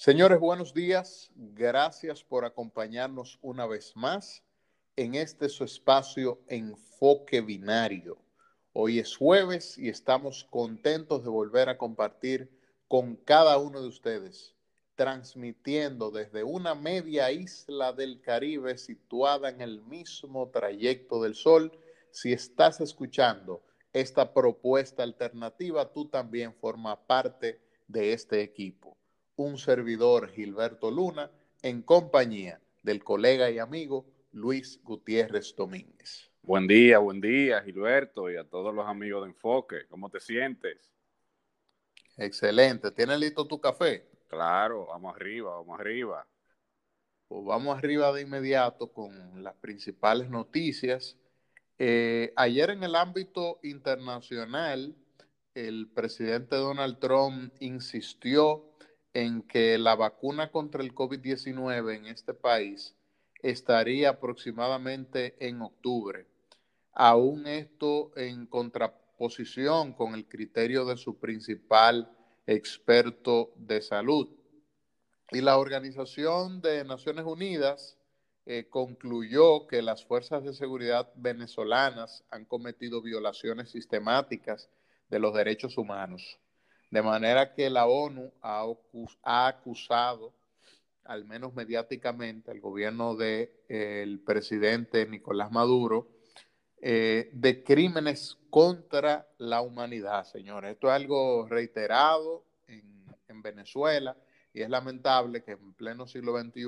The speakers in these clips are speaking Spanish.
Señores, buenos días. Gracias por acompañarnos una vez más en este su espacio Enfoque Binario. Hoy es jueves y estamos contentos de volver a compartir con cada uno de ustedes, transmitiendo desde una media isla del Caribe situada en el mismo trayecto del Sol. Si estás escuchando esta propuesta alternativa, tú también formas parte de este equipo un servidor Gilberto Luna en compañía del colega y amigo Luis Gutiérrez Domínguez. Buen día, buen día Gilberto y a todos los amigos de Enfoque. ¿Cómo te sientes? Excelente. ¿Tienes listo tu café? Claro, vamos arriba, vamos arriba. Pues vamos arriba de inmediato con las principales noticias. Eh, ayer en el ámbito internacional, el presidente Donald Trump insistió en que la vacuna contra el COVID-19 en este país estaría aproximadamente en octubre. Aún esto en contraposición con el criterio de su principal experto de salud. Y la Organización de Naciones Unidas eh, concluyó que las fuerzas de seguridad venezolanas han cometido violaciones sistemáticas de los derechos humanos. De manera que la ONU ha, acusado, al menos mediáticamente, al gobierno del presidente Nicolás Maduro eh, de crímenes contra la humanidad, señores. Esto es algo reiterado en, Venezuela y es lamentable que en pleno siglo XXI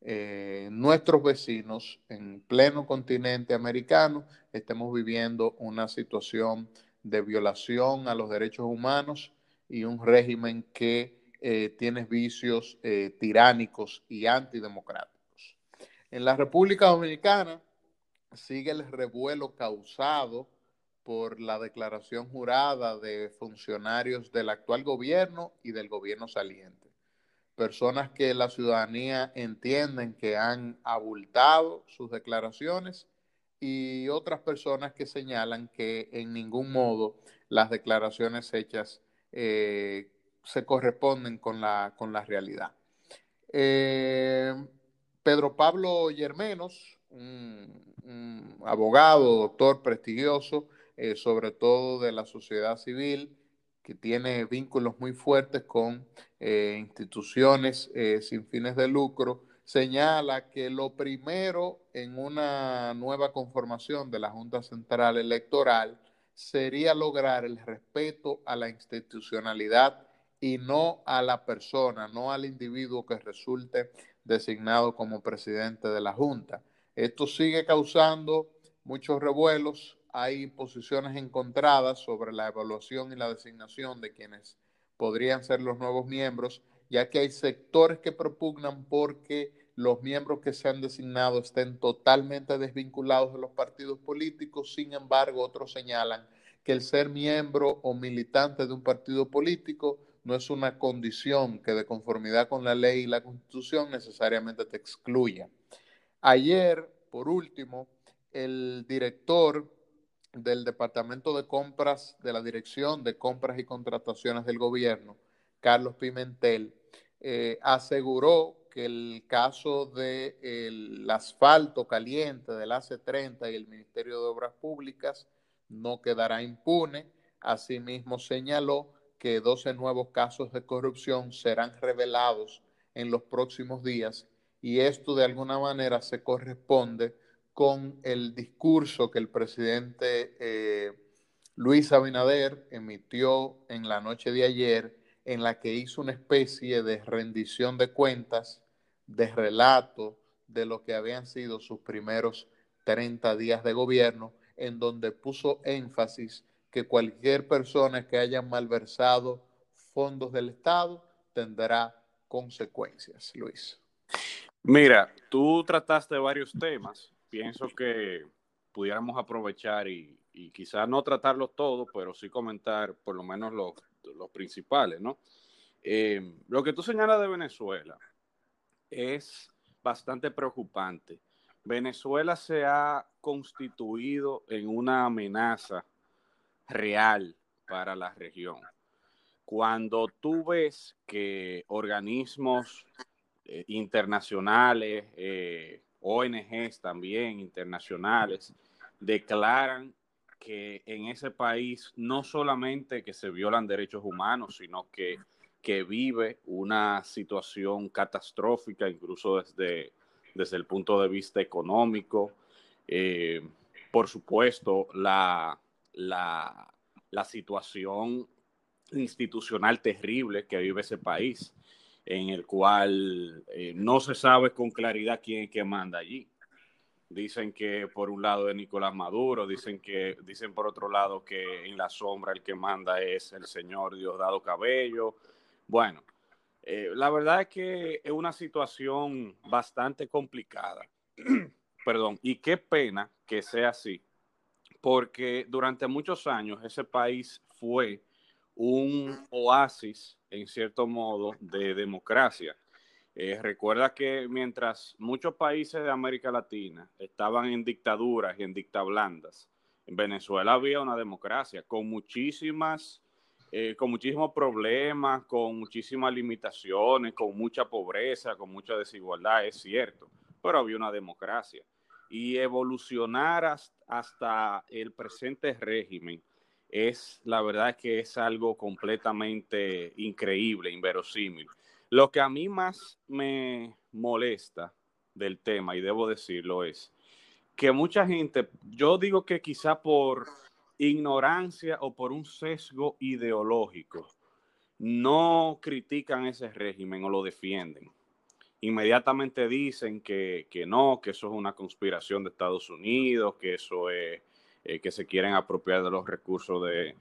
eh, nuestros vecinos en pleno continente americano estemos viviendo una situación de violación a los derechos humanos y un régimen que eh, tiene vicios eh, tiránicos y antidemocráticos. En la República Dominicana sigue el revuelo causado por la declaración jurada de funcionarios del actual gobierno y del gobierno saliente. Personas que la ciudadanía entienden que han abultado sus declaraciones y otras personas que señalan que en ningún modo las declaraciones hechas eh, se corresponden con la, con la realidad. Eh, Pedro Pablo Yermenos, un, abogado, doctor prestigioso, eh, sobre todo de la sociedad civil, que tiene vínculos muy fuertes con instituciones sin fines de lucro, señala que lo primero en una nueva conformación de la Junta Central Electoral sería lograr el respeto a la institucionalidad y no a la persona, no al individuo que resulte designado como presidente de la Junta. Esto sigue causando muchos revuelos, hay posiciones encontradas sobre la evaluación y la designación de quienes podrían ser los nuevos miembros, ya que hay sectores que propugnan porque los miembros que se han designado estén totalmente desvinculados de los partidos políticos, sin embargo, otros señalan que el ser miembro o militante de un partido político no es una condición que de conformidad con la ley y la constitución necesariamente te excluya. Ayer, por último, el director del Departamento de Compras de la Dirección de Compras y Contrataciones del Gobierno, Carlos Pimentel, eh, aseguró que el caso del asfalto caliente del AC30 y el Ministerio de Obras Públicas no quedará impune. Asimismo, señaló que 12 nuevos casos de corrupción serán revelados en los próximos días y esto de alguna manera se corresponde con el discurso que el presidente eh, Luis Abinader emitió en la noche de ayer en la que hizo una especie de rendición de cuentas, de relato de lo que habían sido sus primeros 30 días de gobierno, en donde puso énfasis que cualquier persona que haya malversado fondos del Estado tendrá consecuencias. Luis. Mira, tú trataste varios temas. Pienso que pudiéramos aprovechar y, y quizás no tratarlos todos, pero sí comentar por lo menos los los principales, ¿no? Eh, lo que tú señalas de Venezuela es bastante preocupante. Venezuela se ha constituido en una amenaza real para la región. cuando tú ves que organismos eh, internacionales, eh, ONGs también internacionales, declaran que en ese país no solamente que se violan derechos humanos, sino que, que vive una situación catastrófica, incluso desde, desde el punto de vista económico. Eh, por supuesto, la, la, la situación institucional terrible que vive ese país, en el cual eh, no se sabe con claridad quién es que manda allí. Dicen que por un lado es Nicolás Maduro, dicen que dicen por otro lado que en la sombra el que manda es el señor Diosdado Cabello. Bueno, eh, la verdad es que es una situación bastante complicada. Perdón, y qué pena que sea así, porque durante muchos años ese país fue un oasis, en cierto modo, de democracia. Eh, recuerda que mientras muchos países de América Latina estaban en dictaduras y en dictablandas, en Venezuela había una democracia con muchísimas, eh, con muchísimos problemas, con muchísimas limitaciones, con mucha pobreza, con mucha desigualdad, es cierto, pero había una democracia. Y evolucionar hasta el presente régimen es la verdad que es algo completamente increíble, inverosímil. Lo que a mí más me molesta del tema, y debo decirlo, es que mucha gente, yo digo que quizá por ignorancia o por un sesgo ideológico, no critican ese régimen o lo defienden. Inmediatamente dicen que, que no, que eso es una conspiración de Estados Unidos, que eso es eh, que se quieren apropiar de los recursos de,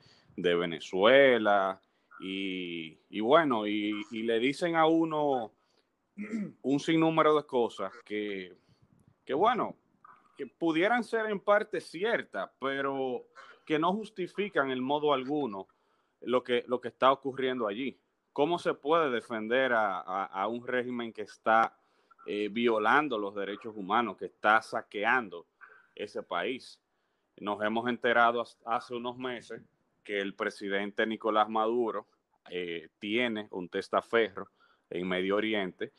Venezuela. Y, bueno, y, le dicen a uno un sinnúmero de cosas que, que, bueno, que pudieran ser en parte ciertas, pero que no justifican en modo alguno lo que, lo que está ocurriendo allí. ¿Cómo se puede defender a, un régimen que está eh, violando los derechos humanos, que está saqueando ese país? Nos hemos enterado hace unos meses que el presidente Nicolás Maduro eh, tiene un testaferro en Medio Oriente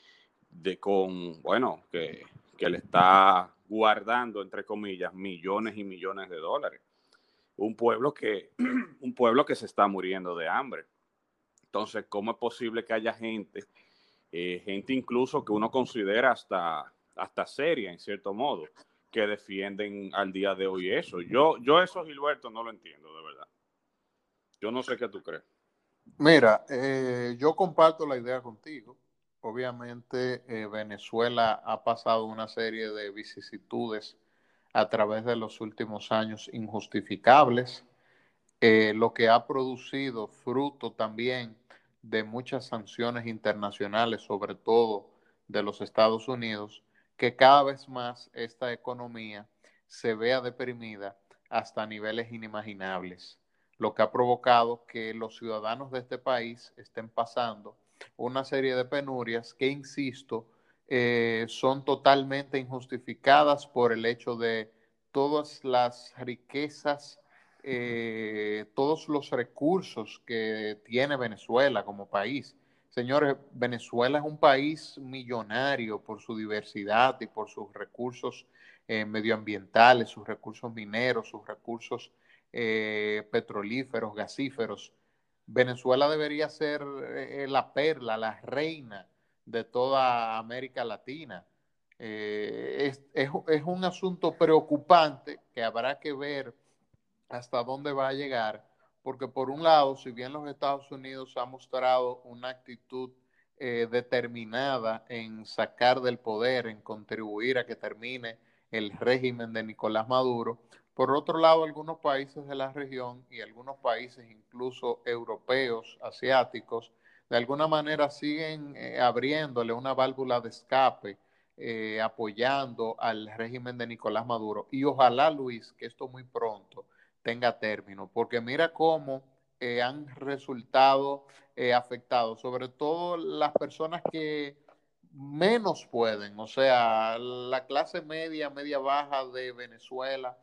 de con, bueno, que, que le está guardando, entre comillas, millones y millones de dólares. Un pueblo que, un pueblo que se está muriendo de hambre. Entonces, ¿cómo es posible que haya gente, eh, gente incluso que uno considera hasta, hasta seria, en cierto modo, que defienden al día de hoy eso. Yo, yo eso, Gilberto, no lo entiendo, de verdad. Yo no sé qué tú crees. Mira, eh, yo comparto la idea contigo. Obviamente eh, Venezuela ha pasado una serie de vicisitudes a través de los últimos años injustificables, eh, lo que ha producido fruto también de muchas sanciones internacionales, sobre todo de los Estados Unidos, que cada vez más esta economía se vea deprimida hasta niveles inimaginables, lo que ha provocado que los ciudadanos de este país estén pasando una serie de penurias que, insisto, eh, son totalmente injustificadas por el hecho de todas las riquezas, eh, todos los recursos que tiene Venezuela como país. Señores, Venezuela es un país millonario por su diversidad y por sus recursos eh, medioambientales, sus recursos mineros, sus recursos eh, petrolíferos, gasíferos. Venezuela debería ser eh, la perla, la reina de toda América Latina. es, un asunto preocupante que habrá que ver hasta dónde va a llegar porque por un lado, si bien los Estados Unidos han mostrado una actitud eh, determinada en sacar del poder, en contribuir a que termine el régimen de Nicolás Maduro, por otro lado, algunos países de la región y algunos países incluso europeos, asiáticos, de alguna manera siguen eh, abriéndole una válvula de escape, eh, apoyando al régimen de Nicolás Maduro. Y ojalá, Luis, que esto muy pronto tenga término, porque mira cómo eh, han resultado afectados, sobre todo las personas que menos pueden, o sea, la clase media, media baja de Venezuela,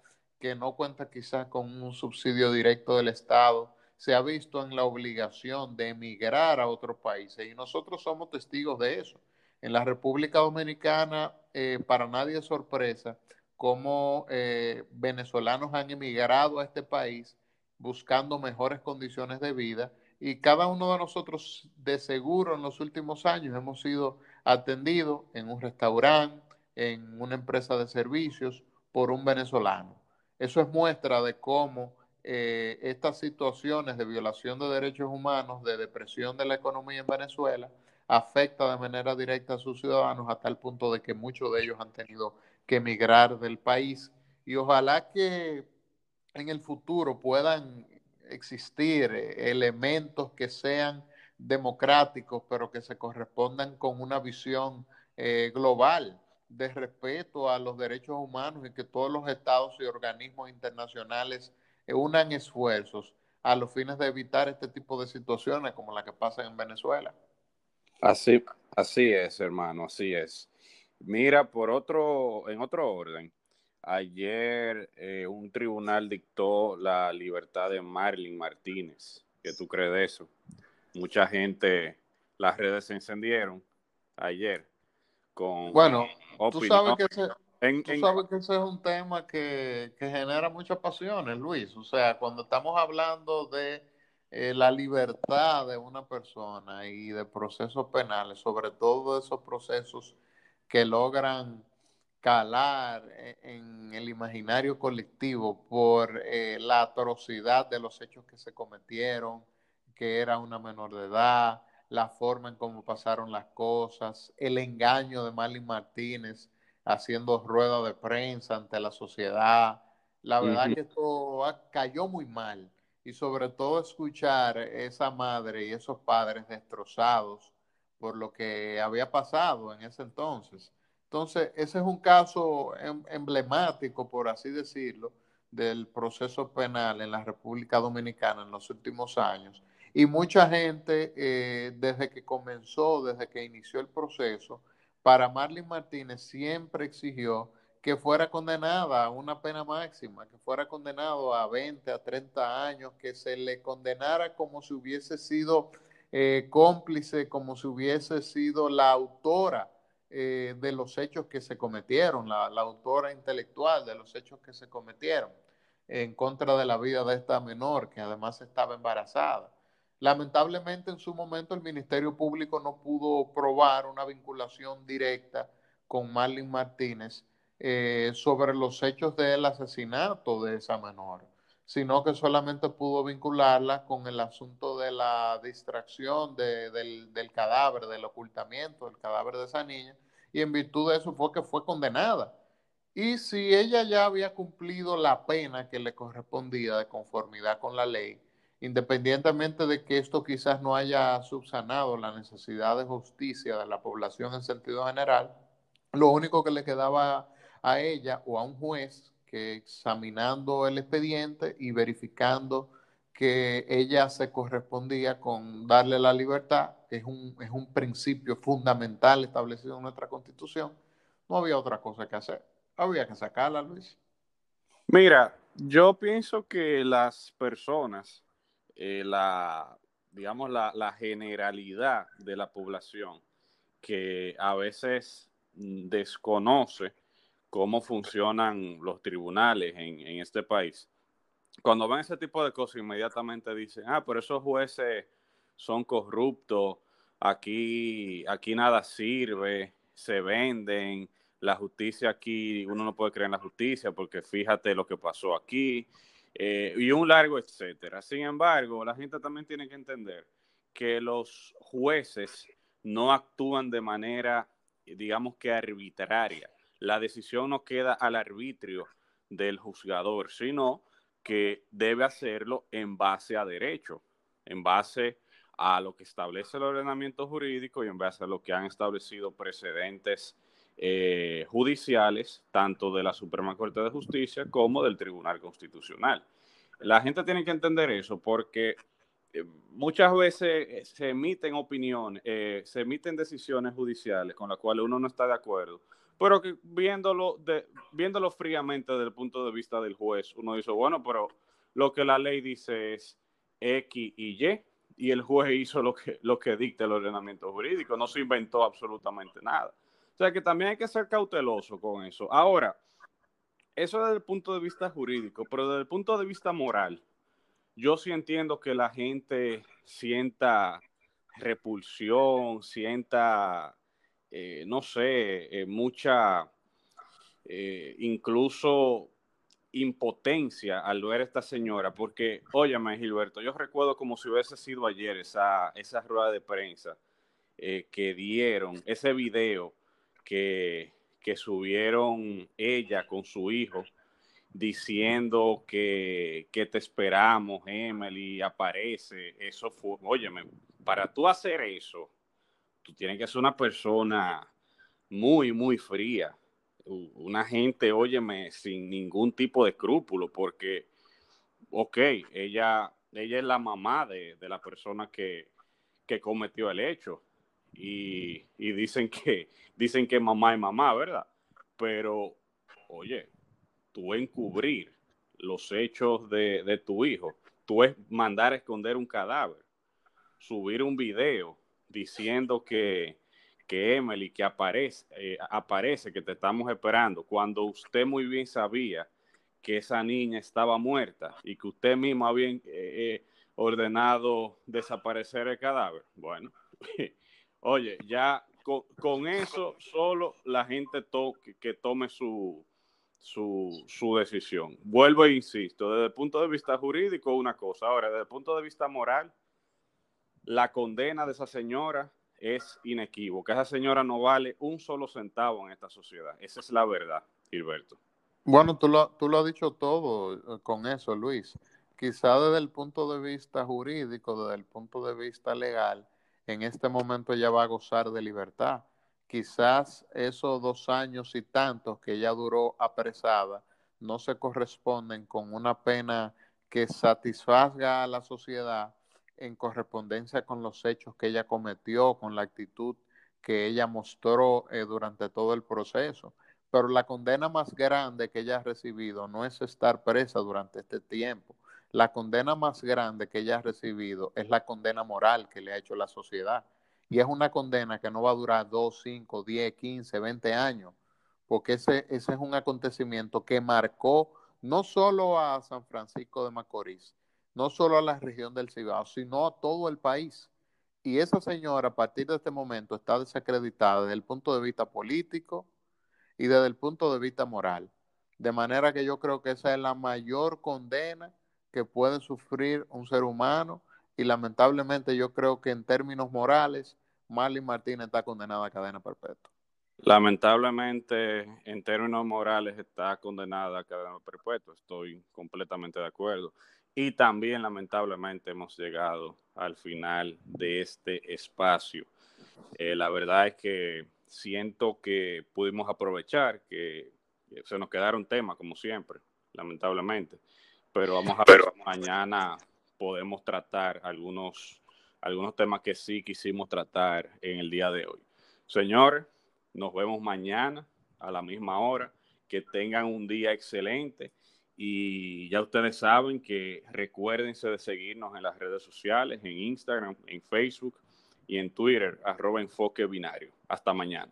que no cuenta quizás con un subsidio directo del Estado, se ha visto en la obligación de emigrar a otros países y nosotros somos testigos de eso. En la República Dominicana, eh, para nadie es sorpresa cómo eh, venezolanos han emigrado a este país buscando mejores condiciones de vida y cada uno de nosotros de seguro en los últimos años hemos sido atendidos en un restaurante, en una empresa de servicios por un venezolano. Eso es muestra de cómo eh, estas situaciones de violación de derechos humanos, de depresión de la economía en Venezuela, afecta de manera directa a sus ciudadanos hasta el punto de que muchos de ellos han tenido que emigrar del país. Y ojalá que en el futuro puedan existir eh, elementos que sean democráticos, pero que se correspondan con una visión eh, global de respeto a los derechos humanos y que todos los estados y organismos internacionales unan esfuerzos a los fines de evitar este tipo de situaciones como la que pasa en Venezuela. Así, así es, hermano, así es. Mira, por otro, en otro orden, ayer eh, un tribunal dictó la libertad de Marilyn Martínez. ¿Qué tú crees de eso? Mucha gente, las redes se encendieron ayer con bueno, Tú sabes, que ese, que ese es un tema que, genera muchas pasiones, Luis. O sea, cuando estamos hablando de eh, la libertad de una persona y de procesos penales, sobre todo esos procesos que logran calar e, en el imaginario colectivo por eh, la atrocidad de los hechos que se cometieron, que era una menor de edad, la forma en cómo pasaron las cosas, el engaño de Marlene Martínez haciendo rueda de prensa ante la sociedad. La verdad que esto cayó muy mal y sobre todo escuchar esa madre y esos padres destrozados por lo que había pasado en ese entonces. Entonces, ese es un caso em, emblemático, por así decirlo, del proceso penal en la República Dominicana en los últimos años y mucha gente, eh, desde que comenzó, desde que inició el proceso, para Marlene Martínez siempre exigió que fuera condenada a una pena máxima, que fuera condenado a 20, a 30 años, que se le condenara como si hubiese sido eh, cómplice, como si hubiese sido la autora eh, de los hechos que se cometieron, la, la autora intelectual de los hechos que se cometieron en contra de la vida de esta menor, que además estaba embarazada. Lamentablemente en su momento el Ministerio Público no pudo probar una vinculación directa con Marlene Martínez eh, sobre los hechos del asesinato de esa menor, sino que solamente pudo vincularla con el asunto de la distracción del, del cadáver, del ocultamiento del cadáver de esa niña, y en virtud de eso fue que fue condenada. Y si ella ya había cumplido la pena que le correspondía de conformidad con la ley, independientemente de que esto quizás no haya subsanado la necesidad de justicia de la población en sentido general, lo único que le quedaba a ella o a un juez que examinando el expediente y verificando que ella se correspondía con darle la libertad, que es un, es un principio fundamental establecido en nuestra constitución, no había otra cosa que hacer. Había que sacarla, Luis. Mira, yo pienso que las personas eh, la, digamos, la, la, generalidad de la población que a veces desconoce cómo funcionan los tribunales en, en este país. Cuando ven ese tipo de cosas, inmediatamente dicen, ah, pero esos jueces son corruptos, aquí, aquí nada sirve, se venden, la justicia aquí, uno no puede creer en la justicia porque fíjate lo que pasó aquí, eh, y un largo etcétera. Sin embargo, la gente también tiene que entender que los jueces no actúan de manera, digamos que arbitraria. La decisión no queda al arbitrio del juzgador, sino que debe hacerlo en base a derecho, en base a lo que establece el ordenamiento jurídico y en base a lo que han establecido precedentes eh, judiciales, tanto de la Suprema Corte de Justicia como del Tribunal Constitucional. La gente tiene que entender eso porque eh, muchas veces eh, se emiten opiniones, se emiten decisiones judiciales con las cuales uno no está de acuerdo, pero viéndolo, viéndolo fríamente desde el punto de vista del juez, uno dice, bueno, pero lo que la ley dice es X y Y, y el juez hizo lo que, lo que dicta el ordenamiento jurídico, no se inventó absolutamente nada. O sea que también hay que ser cauteloso con eso. Ahora, eso desde el punto de vista jurídico, pero desde el punto de vista moral, yo sí entiendo que la gente sienta repulsión, sienta, eh, no sé, eh, mucha, eh, incluso impotencia al ver a esta señora, porque, óyeme, Gilberto, yo recuerdo como si hubiese sido ayer esa, esa rueda de prensa que dieron, ese video que, que subieron ella con su hijo diciendo que, que, te esperamos, Emily, aparece. Eso fue, óyeme, para tú hacer eso, tú tienes que ser una persona muy, muy fría. Una gente, óyeme, sin ningún tipo de escrúpulo, porque, ok, ella, ella es la mamá de, de la persona que, que cometió el hecho y, dicen que dicen que mamá es mamá, ¿verdad? Pero, oye, tú encubrir los hechos de, tu hijo, tú es mandar a esconder un cadáver, subir un video diciendo que, que Emily, que aparece, eh, aparece, que te estamos esperando, cuando usted muy bien sabía que esa niña estaba muerta y que usted mismo había eh, eh, ordenado desaparecer el cadáver. Bueno, Oye, ya con, eso solo la gente que, tome su, su, decisión. Vuelvo e insisto, desde el punto de vista jurídico una cosa, ahora desde el punto de vista moral, la condena de esa señora es inequívoca. Esa señora no vale un solo centavo en esta sociedad. Esa es la verdad, Gilberto. Bueno, tú lo, tú lo has dicho todo eh, con eso, Luis. Quizá desde el punto de vista jurídico, desde el punto de vista legal, en este momento ella va a gozar de libertad. Quizás esos dos años y tantos que ella duró apresada no se corresponden con una pena que satisfaga a la sociedad en correspondencia con los hechos que ella cometió, con la actitud que ella mostró eh, durante todo el proceso. Pero la condena más grande que ella ha recibido no es estar presa durante este tiempo, la condena más grande que ella ha recibido es la condena moral que le ha hecho la sociedad. Y es una condena que no va a durar 2, 5, 10, 15, 20 años, porque ese, ese es un acontecimiento que marcó no solo a San Francisco de Macorís, no solo a la región del Cibao, sino a todo el país. Y esa señora a partir de este momento está desacreditada desde el punto de vista político y desde el punto de vista moral. De manera que yo creo que esa es la mayor condena que puede sufrir un ser humano y lamentablemente yo creo que en términos morales, Marlene Martínez está condenada a cadena perpetua. Lamentablemente, en términos morales, está condenada a cadena perpetua. Estoy completamente de acuerdo. Y también, lamentablemente, hemos llegado al final de este espacio. Eh, la verdad es que siento que pudimos aprovechar, que se nos quedaron temas, como siempre, lamentablemente pero vamos a ver, mañana podemos tratar algunos, algunos temas que sí quisimos tratar en el día de hoy. Señores, nos vemos mañana a la misma hora. Que tengan un día excelente. Y ya ustedes saben que recuérdense de seguirnos en las redes sociales, en Instagram, en Facebook y en Twitter, arroba enfoque binario. Hasta mañana.